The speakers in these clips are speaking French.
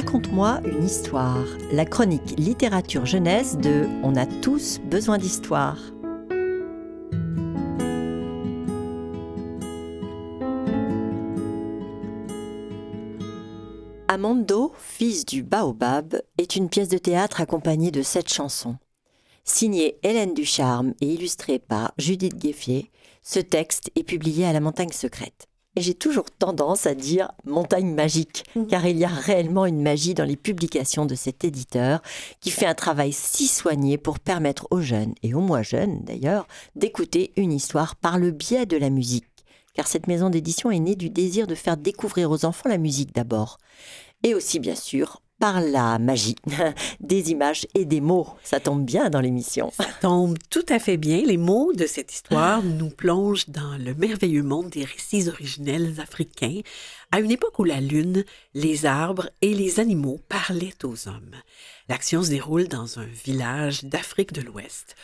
Raconte-moi une histoire, la chronique littérature jeunesse de On a tous besoin d'histoire. Amando, fils du baobab, est une pièce de théâtre accompagnée de sept chansons. Signée Hélène Ducharme et illustrée par Judith Gueffier, ce texte est publié à la Montagne Secrète. Et j'ai toujours tendance à dire montagne magique, mmh. car il y a réellement une magie dans les publications de cet éditeur qui fait un travail si soigné pour permettre aux jeunes, et aux moins jeunes d'ailleurs, d'écouter une histoire par le biais de la musique. Car cette maison d'édition est née du désir de faire découvrir aux enfants la musique d'abord. Et aussi, bien sûr, par la magie des images et des mots. Ça tombe bien dans l'émission. Ça tombe tout à fait bien. Les mots de cette histoire nous plongent dans le merveilleux monde des récits originels africains, à une époque où la lune, les arbres et les animaux parlaient aux hommes. L'action se déroule dans un village d'Afrique de l'Ouest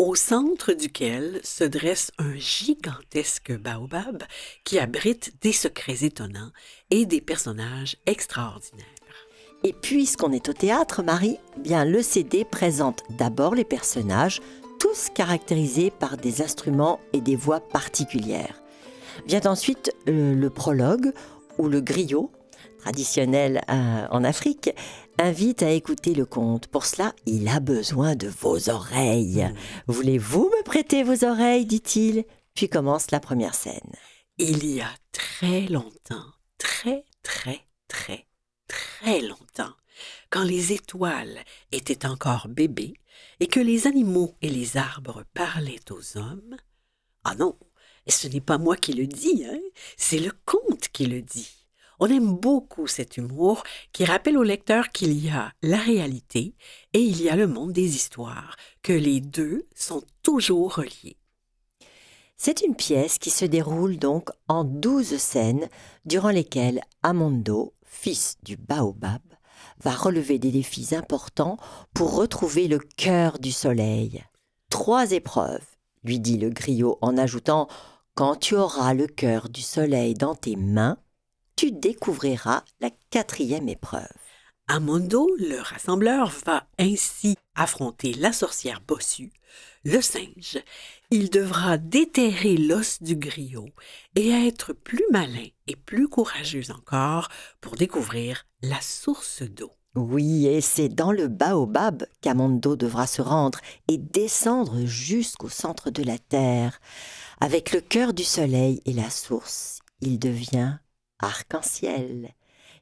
au centre duquel se dresse un gigantesque baobab qui abrite des secrets étonnants et des personnages extraordinaires. Et puisqu'on est au théâtre, Marie, bien le CD présente d'abord les personnages, tous caractérisés par des instruments et des voix particulières. Vient ensuite euh, le, prologue ou le griot, traditionnel euh, en Afrique, invite à écouter le conte. Pour cela, il a besoin de vos oreilles. Mmh. Voulez-vous me prêter vos oreilles dit-il. Puis commence la première scène. Il y a très longtemps, très, très, très, très longtemps, quand les étoiles étaient encore bébés et que les animaux et les arbres parlaient aux hommes. Ah non, ce n'est pas moi qui le dis, hein, c'est le conte qui le dit. On aime beaucoup cet humour qui rappelle au lecteur qu'il y a la réalité et il y a le monde des histoires, que les deux sont toujours reliés. C'est une pièce qui se déroule donc en douze scènes durant lesquelles Amondo, fils du baobab, va relever des défis importants pour retrouver le cœur du soleil. Trois épreuves, lui dit le griot en ajoutant Quand tu auras le cœur du soleil dans tes mains, tu découvriras la quatrième épreuve. Amondo, le rassembleur, va ainsi affronter la sorcière bossue, le singe. Il devra déterrer l'os du griot et être plus malin et plus courageux encore pour découvrir la source d'eau. Oui, et c'est dans le baobab qu'Amondo devra se rendre et descendre jusqu'au centre de la terre. Avec le cœur du soleil et la source, il devient arc-en-ciel.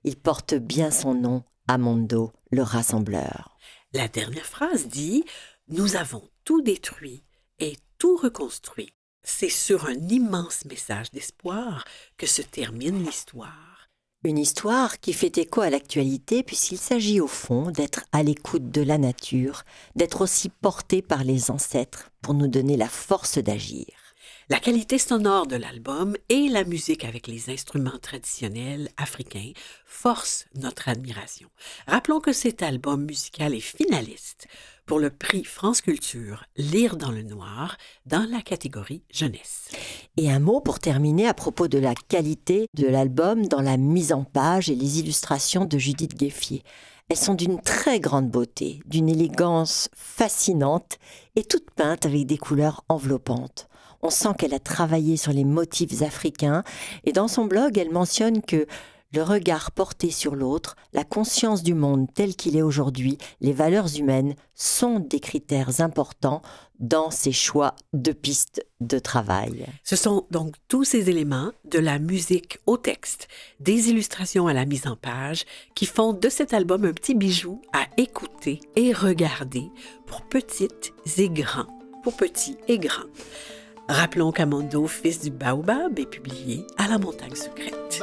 Il porte bien son nom, Amondo, le rassembleur. La dernière phrase dit Nous avons tout détruit et tout reconstruit. C'est sur un immense message d'espoir que se termine l'histoire. Une histoire qui fait écho à l'actualité puisqu'il s'agit au fond d'être à l'écoute de la nature, d'être aussi porté par les ancêtres pour nous donner la force d'agir. La qualité sonore de l'album et la musique avec les instruments traditionnels africains forcent notre admiration. Rappelons que cet album musical est finaliste pour le prix France Culture Lire dans le noir dans la catégorie jeunesse. Et un mot pour terminer à propos de la qualité de l'album dans la mise en page et les illustrations de Judith Gueffier. Elles sont d'une très grande beauté, d'une élégance fascinante et toutes peintes avec des couleurs enveloppantes. On sent qu'elle a travaillé sur les motifs africains et dans son blog, elle mentionne que le regard porté sur l'autre, la conscience du monde tel qu'il est aujourd'hui, les valeurs humaines sont des critères importants dans ses choix de pistes de travail. Ce sont donc tous ces éléments, de la musique au texte, des illustrations à la mise en page, qui font de cet album un petit bijou à écouter et regarder pour petites et grands, pour petits et grands. Rappelons qu'Amando, fils du baobab, est publié à la montagne secrète.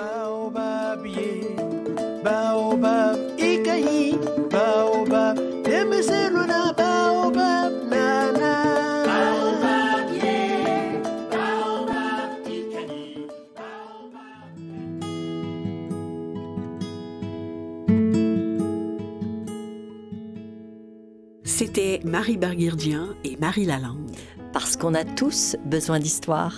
C'était Marie Barguirdian et Marie Lalande parce qu'on a tous besoin d'histoire.